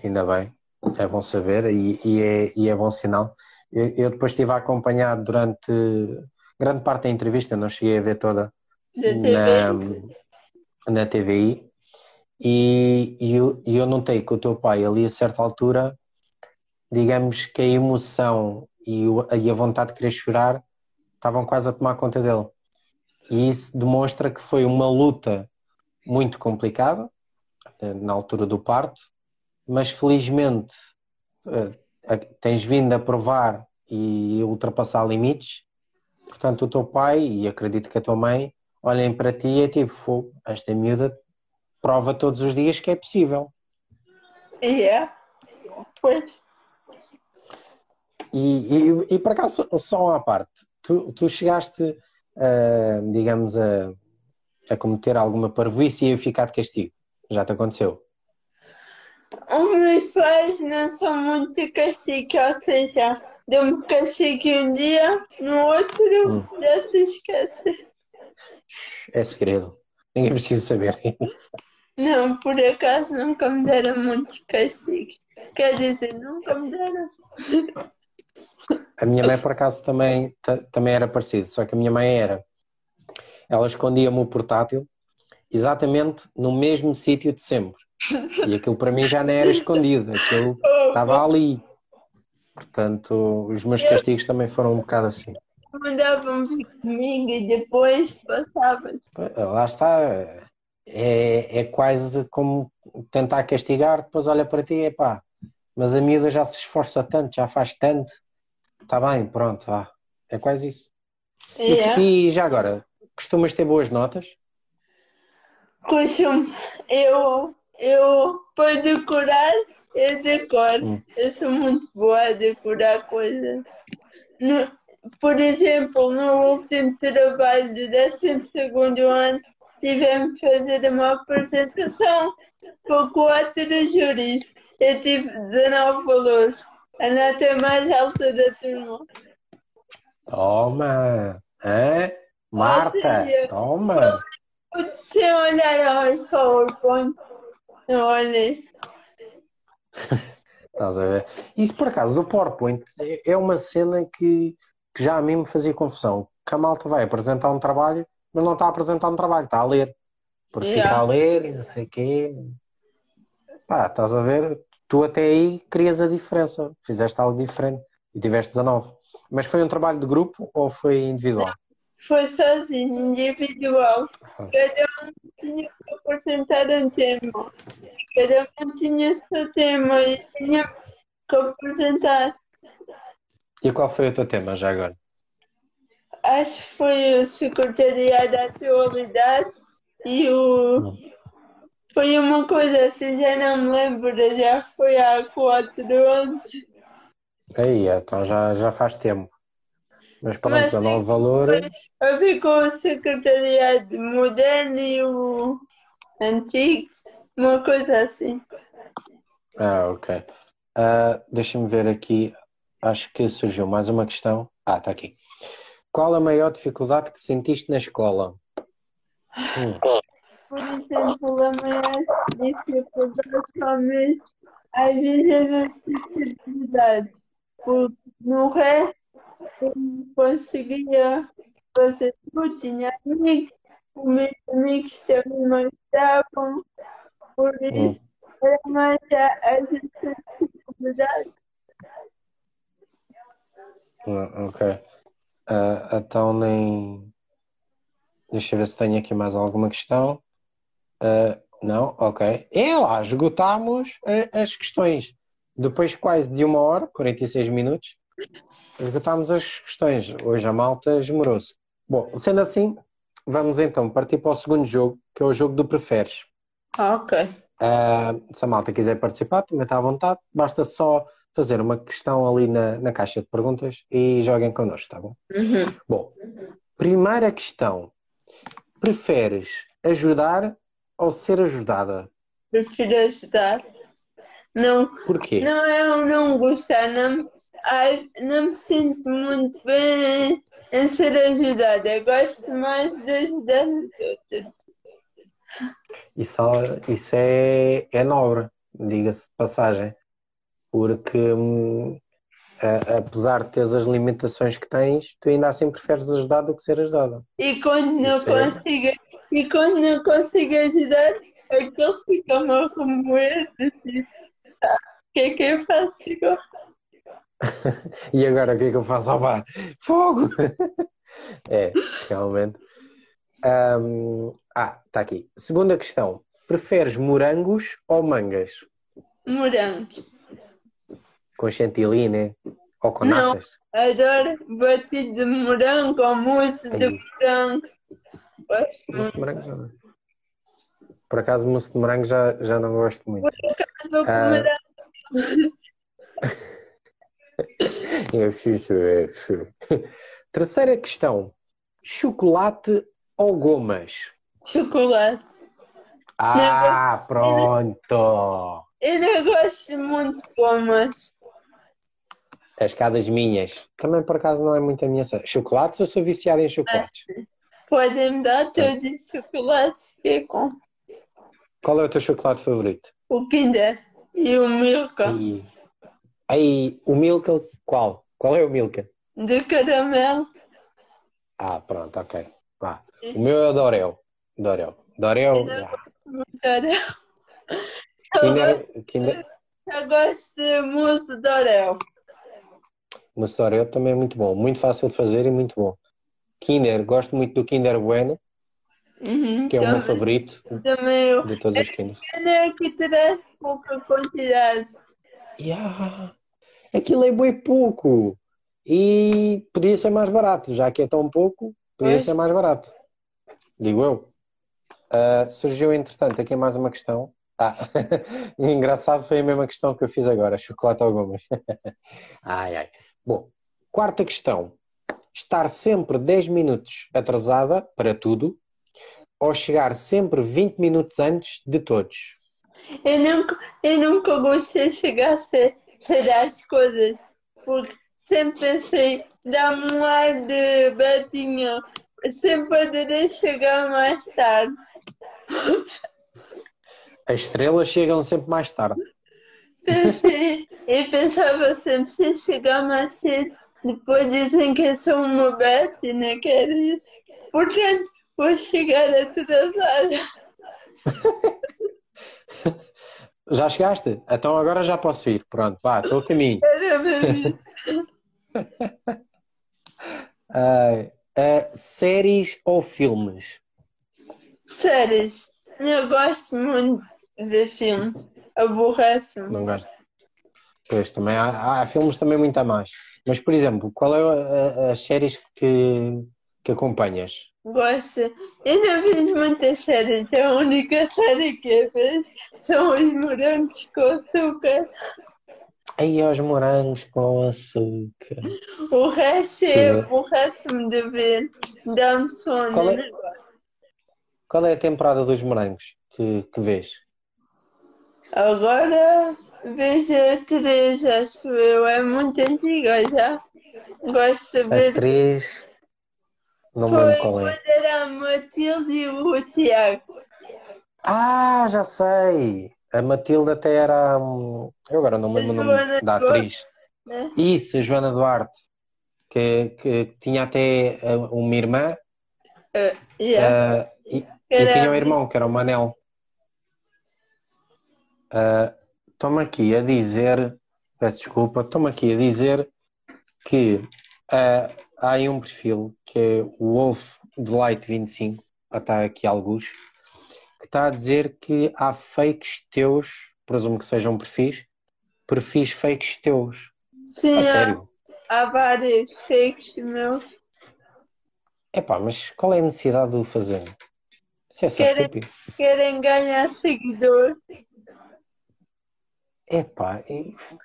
Ainda bem, é bom saber e, e é, e é bom sinal. Eu, eu depois estive a acompanhar durante grande parte da entrevista, não cheguei a ver toda Da na, na TVI e, e eu, eu notei que o teu pai ali a certa altura, digamos que a emoção e, o- e a vontade de querer chorar estavam quase a tomar conta dele. E isso demonstra que foi uma luta muito complicada na altura do parto, mas felizmente eh, tens vindo a provar e ultrapassar limites. Portanto, o teu pai e acredito que a tua mãe olhem para ti e é tipo, "Fogo, esta miúda prova todos os dias que é possível. E é. Pois. e, e, e por acaso, só uma parte, tu, tu chegaste, uh, digamos, a, a cometer alguma parvoíce e a ficar de castigo. Já te aconteceu? Os meus pais não são muito castigo, ou seja, dão-me castigo um dia, no outro hum. já se esquece. É segredo. Ninguém precisa saber. Não, por acaso nunca me deram muito castigo. Quer dizer, nunca me deram. A minha mãe, por acaso, também, também era parecido, só que a minha mãe era. Ela escondia-me o portátil exatamente no mesmo sítio de sempre. E aquilo para mim já não era escondido, aquilo estava ali. Portanto, os meus castigos também foram um bocado assim. Mandavam vir comigo e depois passavam. Lá está. É, é quase como tentar castigar, depois olha para ti e pá, mas a miúda já se esforça tanto, já faz tanto. Está bem, pronto, vá. É quase isso. Yeah. E, e, já agora, costumas ter boas notas? Costumo. Eu, eu, para decorar, eu decoro. Hum. Eu sou muito boa a decorar coisas. No, por exemplo, no último trabalho do 12 ano, tivemos que fazer uma apresentação para quatro juris. Eu tive 19 valores. A nota mais alta da turma. Toma! É? Marta, seja, toma! Sem olhar aos PowerPoint, olhei. Estás a ver? Isso por acaso do PowerPoint é uma cena que, que já a mim me fazia confusão. Que a malta vai apresentar um trabalho, mas não está a apresentar um trabalho, está a ler. Porque yeah. fica a ler e não sei o quê. Pá, estás a ver? Tu até aí crias a diferença, fizeste algo diferente e tiveste 19. Mas foi um trabalho de grupo ou foi individual? Foi sozinho, individual. Cada um tinha que apresentar um tema. Cada um tinha o seu tema e tinha que apresentar. E qual foi o teu tema já agora? Acho que foi o Secretariado da Atualidade e o. Hum. Foi uma coisa assim, já não me lembro, já foi há quatro anos. Aí, então já, já faz tempo. Mas pronto, Mas, a nove valores. Eu vi com o secretariado moderno e o antigo, uma coisa assim. Ah, ok. Uh, Deixa-me ver aqui, acho que surgiu mais uma questão. Ah, está aqui. Qual a maior dificuldade que sentiste na escola? Hum por exemplo, a maior dificuldade somente às vezes é acessibilidade. Porque no resto conseguia fazer tudo, tinha amigos, os meus amigos também me ajudavam, por hum. isso hum. era mais as acessibilidades. Uh, ok. Uh, então nem. Deixa eu ver se tenho aqui mais alguma questão. Uh, não? Ok. É lá, esgotámos as questões. Depois quase de uma hora, 46 minutos, esgotámos as questões. Hoje a malta esmorou-se. Bom, sendo assim, vamos então partir para o segundo jogo, que é o jogo do preferes. Ah, ok. Uh, se a malta quiser participar, também está à vontade. Basta só fazer uma questão ali na, na caixa de perguntas e joguem connosco, tá bom? Uhum. Bom, primeira questão. Preferes ajudar ou ser ajudada? Prefiro ajudar. Não, Porquê? Não, eu não gostar, não, ai, não me sinto muito bem em ser ajudada. Eu gosto mais de ajudar os outros. Isso, isso é, é nobre, diga-se de passagem, porque hum, a, apesar de teres as limitações que tens, tu ainda assim preferes ajudar do que ser ajudada. E quando não é consigo, é... e quando não consigo ajudar, aquele fica-me a remoer, tipo, o que é que eu faço e agora o que é que eu faço? Opa, fogo! é, realmente. Um, ah, está aqui. Segunda questão. Preferes morangos ou mangas? Morangos. Com chantilly, né? Ou com Não, natas? adoro batido de morango ou mousse de morango. Mousse de morango já. Por acaso, mousse de morango já, já não gosto muito. Por acaso, ah, Terceira questão: chocolate ou gomas? Chocolate. Ah, pronto! Eu não gosto muito de gomas. As escadas minhas. Também por acaso não é muito a minha. Chocolates, eu sou viciado em chocolates. Podem-me dar todos os chocolates que eu compro. Qual é o teu chocolate favorito? O Kinder e o Milka E... Aí, o Milka, qual? Qual é o Milka? de caramelo. Ah, pronto, ok. Vá. O meu é o Dorel. Dorel. Dorel. Dorel. Kinder, Kinder, Eu gosto de mousse de Orel. Mas o Dorel também é muito bom. Muito fácil de fazer e muito bom. Kinder, gosto muito do Kinder Bueno, Uhum, que é o meu também, favorito também eu. de todos os Kinders. É que traz pouca quantidade. Yeah. Aquilo é bem pouco. E podia ser mais barato, já que é tão pouco, podia Pois. ser mais barato. Digo eu. Ah, surgiu, entretanto, aqui mais uma questão. Ah, engraçado foi a mesma questão que eu fiz agora, chocolate ou gomas. Ai, ai. Bom, quarta questão. Estar sempre 10 minutos atrasada para tudo ou chegar sempre 20 minutos antes de todos? Eu nunca, eu nunca gostei de chegar a ser, ser as coisas, porque sempre pensei, dá-me um ar de betinha, sempre adorei chegar mais tarde. As estrelas chegam sempre mais tarde. Pensei, eu pensava sempre, se chegar mais cedo, depois dizem que eu sou uma beta e não quero isso. Portanto, vou chegar atrasada. Já chegaste? Então agora já posso ir. Pronto, vá, estou a caminho. Ai, ah, séries ou filmes? Séries, eu gosto muito de ver filmes. Aborrece-me. Não gosto. Pois, também há, há filmes também muito a mais. Mas, por exemplo, qual é a- a- as séries que, que acompanhas? Gosto. Eu não vejo muitas séries. A única série que eu vejo são os morangos com açúcar. Aí, aos morangos com açúcar. O resto é aborrece-me de ver. Dá-me sono. Qual é- gosto. Qual é a temporada dos morangos que, que vês? Agora vejo a três, acho eu. É muito antiga já. Gosto de A ver. 3. Não me Foi lembro qual é. quando era a Matilde e o Tiago. Ah, já sei! A Matilde até era. hum, Eu agora não me lembro o nome da atriz. né? Isso, a Joana Duarte. Que, que tinha até ah, uma irmã Eh, yeah. ah, e, e tinha um irmão que era o Manel. Ah, Estou-me aqui a dizer, peço desculpa, estou-me aqui a dizer que ah, há aí um perfil que é o Wolf Delight 25, ah, está aqui alguns, que está a dizer que há fakes teus, presumo que sejam perfis, perfis fakes teus. Sim, A há, sério. há vários fakes meus. Epá, mas qual é a necessidade de o fazer? Isso é só Querem- estúpido. Querem ganhar seguidores. Epá,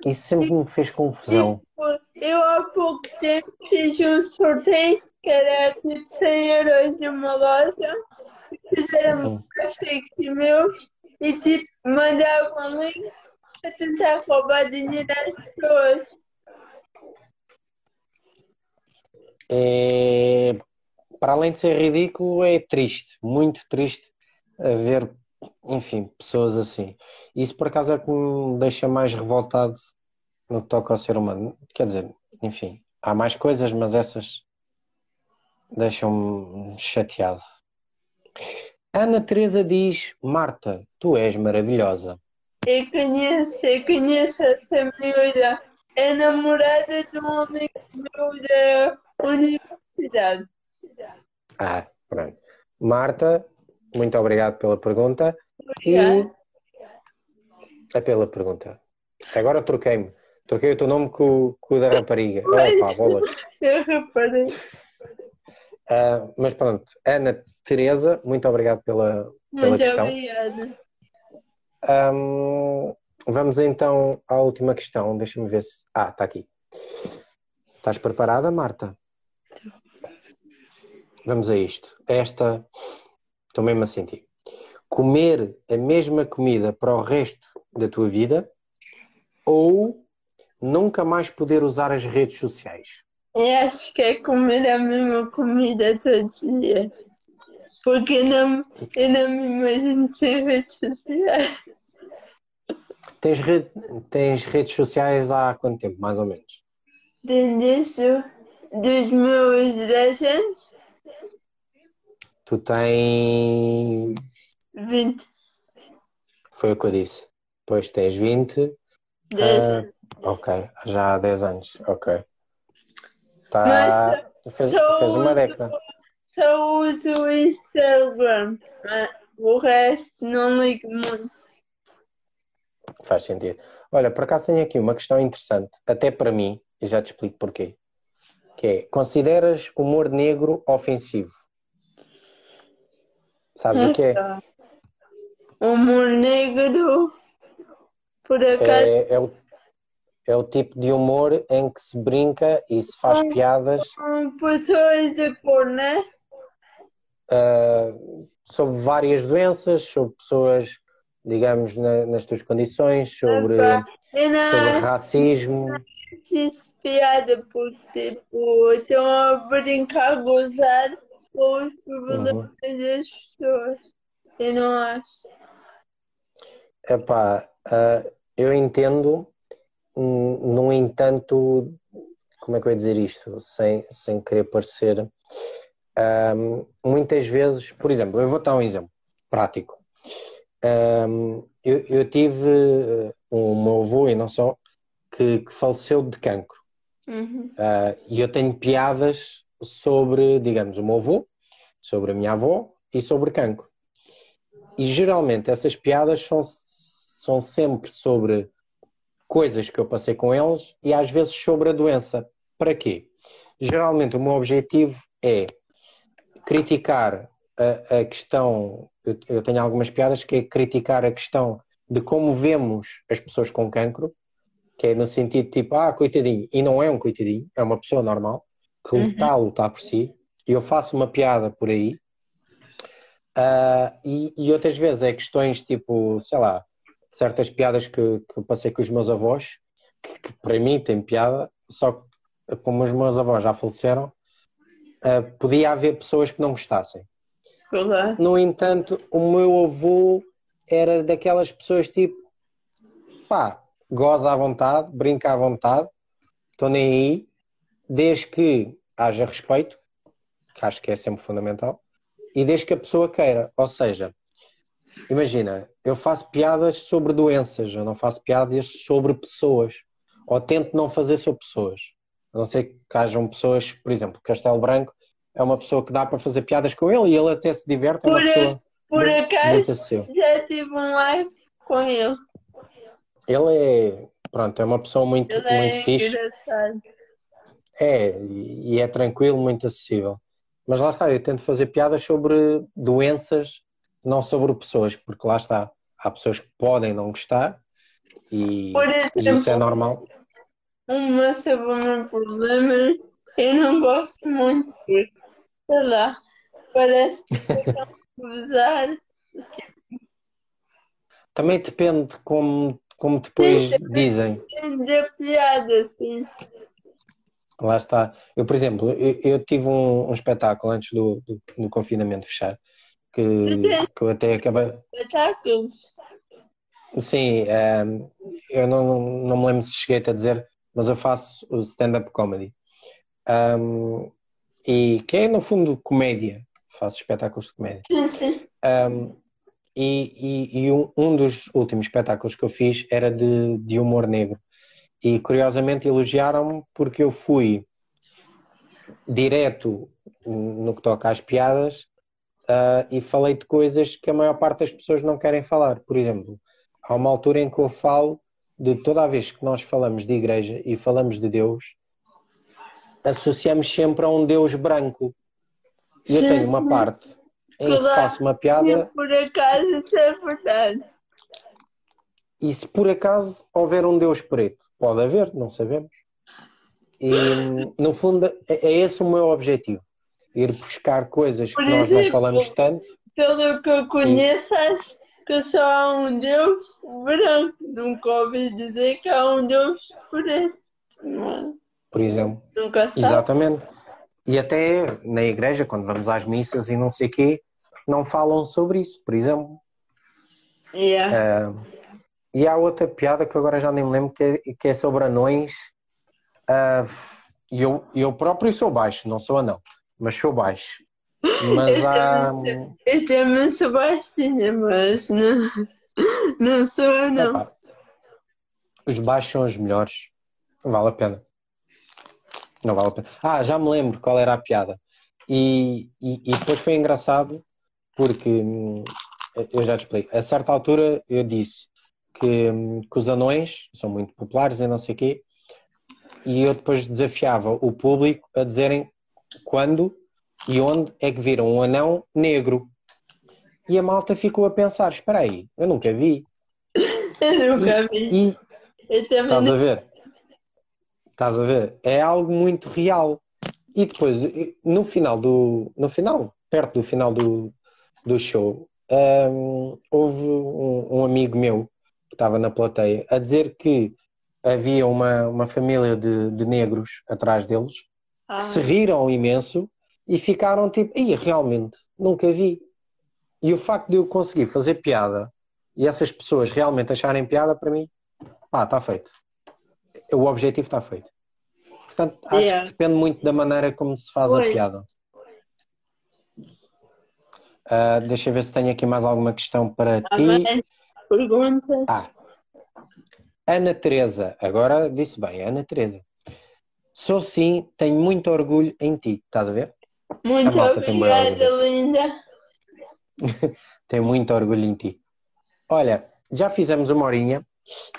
isso sempre me fez confusão. Tipo, eu há pouco tempo fiz um sorteio que era tipo 100 euros de uma loja. Fizeram fakes meus e tipo mandavam link para tentar roubar dinheiro às pessoas. É, para além de ser ridículo, é triste, muito triste a ver, enfim, pessoas assim. Isso por acaso é que me deixa mais revoltado no que toca ao ser humano. Quer dizer, enfim, há mais coisas, mas essas deixam-me chateado. Ana Teresa diz: Marta, tu és maravilhosa. Eu conheço, eu conheço essa miúda. É namorada de um amigo meu da universidade. Ah, pronto. Marta, muito obrigado pela pergunta. E é pela pergunta. Agora troquei-me. Troquei o teu nome com, o- com o da rapariga. Opa, bolas. Reparei. Ah, mas pronto, Ana Teresa, muito obrigado pela, pela Muito questão. obrigada. Ahm, vamos então à última questão. Deixa-me ver se. Ah, está aqui. Estás preparada, Marta? Vamos a isto. Esta, estou mesmo a sentir. Comer a mesma comida para o resto da tua vida ou nunca mais poder usar as redes sociais? Eu acho que é comer a mesma comida todos os dias. Porque eu não, eu não me imagino sem redes sociais. Tens, rede, tens redes sociais há quanto tempo, mais ou menos? Desde dos meus 10 anos, Tu tens. 20. Foi o que eu disse. Pois tens 20. 10 ah, ok, já há 10 anos. Ok. Tá, Mas fez, fez uma uso- década. Só uso o Instagram. mas O resto não ligo muito. Faz sentido. Olha, por acaso tenho aqui uma questão interessante, até para mim, e já te explico porquê. Que é, consideras humor negro ofensivo? Sabes o que é? Humor negro, por acaso, É, é, o, é o tipo de humor em que se brinca e se faz piadas são pessoas de cor, né? ah, sobre várias doenças, sobre pessoas, digamos, na- nas tuas condições, sobre, Epá, Eu sobre não racismo. piada, porque, tipo, estão a brincar, a gozar os problemas das pessoas. Eu não acho. Epá, ah, eu entendo, no entanto, como é que eu ia dizer isto? Sem, sem querer parecer. Ahm, muitas vezes, por exemplo, eu vou dar um exemplo prático. Ahm, eu, eu tive um meu avô, e não só, que, que faleceu de cancro. Uhum. Ah, e eu tenho piadas sobre, digamos, o meu avô, sobre a minha avó e sobre cancro. E geralmente essas piadas são, são sempre sobre coisas que eu passei com eles e às vezes sobre a doença. Para quê? Geralmente o meu objetivo é criticar a, a questão. Eu, eu tenho algumas piadas que é criticar a questão de como vemos as pessoas com cancro, que é no sentido tipo, ah, coitadinho, e não é um coitadinho, é uma pessoa normal que está a lutar por si, e eu faço uma piada por aí. Ah, e, e outras vezes é questões tipo, sei lá, certas piadas que, que eu passei com os meus avós, que, que para mim tem piada, só que como os meus avós já faleceram, ah, podia haver pessoas que não gostassem. Claro. No entanto, o meu avô era daquelas pessoas tipo, pá, goza à vontade, brinca à vontade, estou nem aí, desde que haja respeito, que acho que é sempre fundamental, e desde que a pessoa queira. Ou seja, imagina, eu faço piadas sobre doenças, eu não faço piadas sobre pessoas, ou tento não fazer sobre pessoas. A não ser que hajam pessoas, por exemplo, Castelo Branco é uma pessoa que dá para fazer piadas com ele e ele até se diverte, é Por- pessoa Por muito, muito acaso, acessível. já tive um live com ele. Ele é, pronto, é uma pessoa muito, Ele muito é fixe. engraçado. É, e é tranquilo, muito acessível. Mas lá está, eu tento fazer piadas sobre doenças, não sobre pessoas, porque lá está, há pessoas que podem não gostar e, Por e isso é exemplo, normal. uma sobre meu problema, eu não gosto muito, sei lá, parece que a usar. Também depende como, como depois dizem. de piada, assim. Lá está. Eu, por exemplo, eu, eu tive um, um espetáculo antes do, do, do confinamento fechar, que, que eu até acabei. Espetáculos. Sim, ehm, eu não, não me lembro se cheguei a dizer, mas eu faço o stand-up comedy. Ehm, e que é, no fundo, comédia. Faço espetáculos de comédia. Um, e e- e um, um dos últimos espetáculos que eu fiz era de, de humor negro. E curiosamente elogiaram-me porque eu fui direto no que toca às piadas ah, e falei de coisas que a maior parte das pessoas não querem falar. Por exemplo, há uma altura em que eu falo de toda a vez que nós falamos de igreja e falamos de Deus, associamos sempre a um Deus branco. E eu tenho uma parte em que faço uma piada por acaso isso é verdade. E se por acaso houver um Deus preto, pode haver, não sabemos. E, no fundo, é, é esse o meu objetivo. Ir buscar coisas Por que nós não falamos tanto. Pelo que eu conheço, acho que só há um Deus branco. Nunca ouvi dizer que há um Deus preto. Por exemplo. Nunca sabe. Exatamente. E até na igreja, quando vamos às missas e não sei o quê, não falam sobre isso, por exemplo. Yeah. Uh, e há outra piada que agora já nem me lembro, que é, que é sobre anões. Uh, eu, eu próprio sou baixo, não sou anão, mas sou baixo. Mas há. Eu também sou baixinha, mas não, não sou anão. os baixos são os melhores. Não vale a pena. Não vale a pena. Ah, já me lembro qual era a piada. E, e, e depois foi engraçado porque hum, eu já te expliquei. A certa altura eu disse que, que os anões são muito populares e não sei o quê, e eu depois desafiava o público a dizerem quando e onde é que viram um anão negro. E a malta ficou a pensar: espera aí, eu nunca vi. Eu nunca vi. E, estás a ver? Estás a ver? É algo muito real. E depois, no final do. No final, perto do final do, do show, um, houve um, um, amigo meu que estava na plateia a dizer que havia uma, uma família de, de negros atrás deles ah. que se riram imenso e ficaram tipo, ia realmente, nunca vi. E o facto de eu conseguir fazer piada e essas pessoas realmente acharem piada para mim, pá, está feito. O objetivo está feito. Portanto, acho yeah. que depende muito da maneira como se faz Oi. a piada. Uh, deixa eu ver se tenho aqui mais alguma questão para ah, ti. Perguntas. Ah. Ana Teresa, agora disse bem, Ana Teresa. Sou sim, tenho muito orgulho em ti, estás a ver? Muito a obrigada, linda. tenho muito orgulho em ti. Olha, já fizemos uma horinha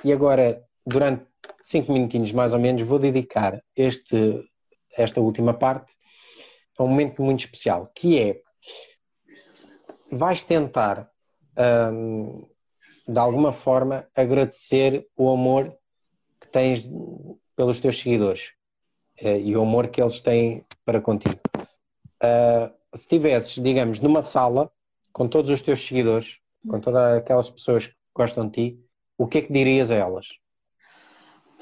e agora, durante cinco minutinhos mais ou menos, vou dedicar este, esta última parte a um momento muito especial, que é vais tentar um, de alguma forma agradecer o amor que tens pelos teus seguidores uh, e o amor que eles têm para contigo. Uh, se estivesses, digamos, numa sala com todos os teus seguidores, com todas aquelas pessoas que gostam de ti, o que é que dirias a elas?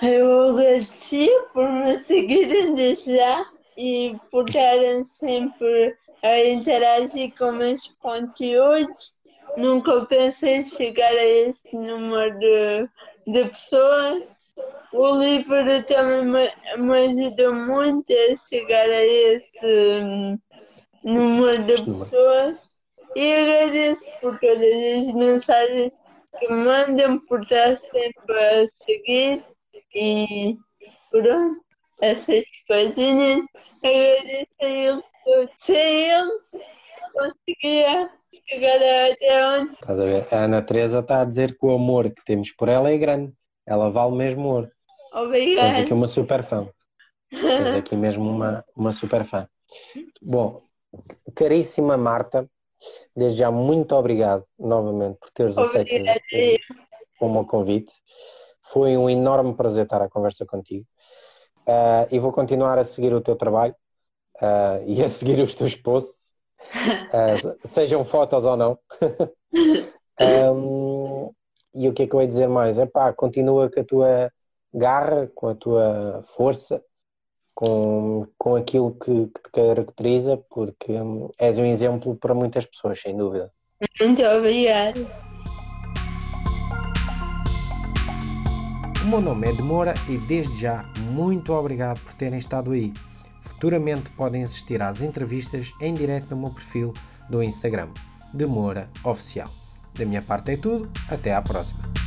Eu agradeci por me seguirem desde já e por estarem sempre a interagir com meus conteúdos. Nunca pensei em chegar a esse número de, de pessoas. O livro também me, me ajudou muito a chegar a esse um, número de pessoas. E agradeço por todas as mensagens que mandam, por estar sempre a seguir. E pronto, essas coisinhas. Agradeço a eles sem eles, conseguia chegar até onde. Estás a ver? A Ana Teresa está a dizer que o amor que temos por ela é grande. Ela vale mesmo ouro. Obrigada. Tens aqui uma super fã. Tens aqui mesmo uma, uma super fã. Bom, caríssima Marta, desde já muito obrigado novamente por teres aceito o meu convite. Foi um enorme prazer estar a conversa contigo. Uh, e vou continuar a seguir o teu trabalho uh, e a seguir os teus posts, uh, sejam fotos ou não. um, e o que é que eu ia dizer mais? É pá, continua com a tua garra, com a tua força, com, com aquilo que, que te caracteriza, porque um, és um exemplo para muitas pessoas, sem dúvida. Muito obrigada. O meu nome é Demora e desde já muito obrigado por terem estado aí. Futuramente podem assistir às entrevistas em direto no meu perfil do Instagram, Demora Oficial. Da minha parte é tudo, até à próxima.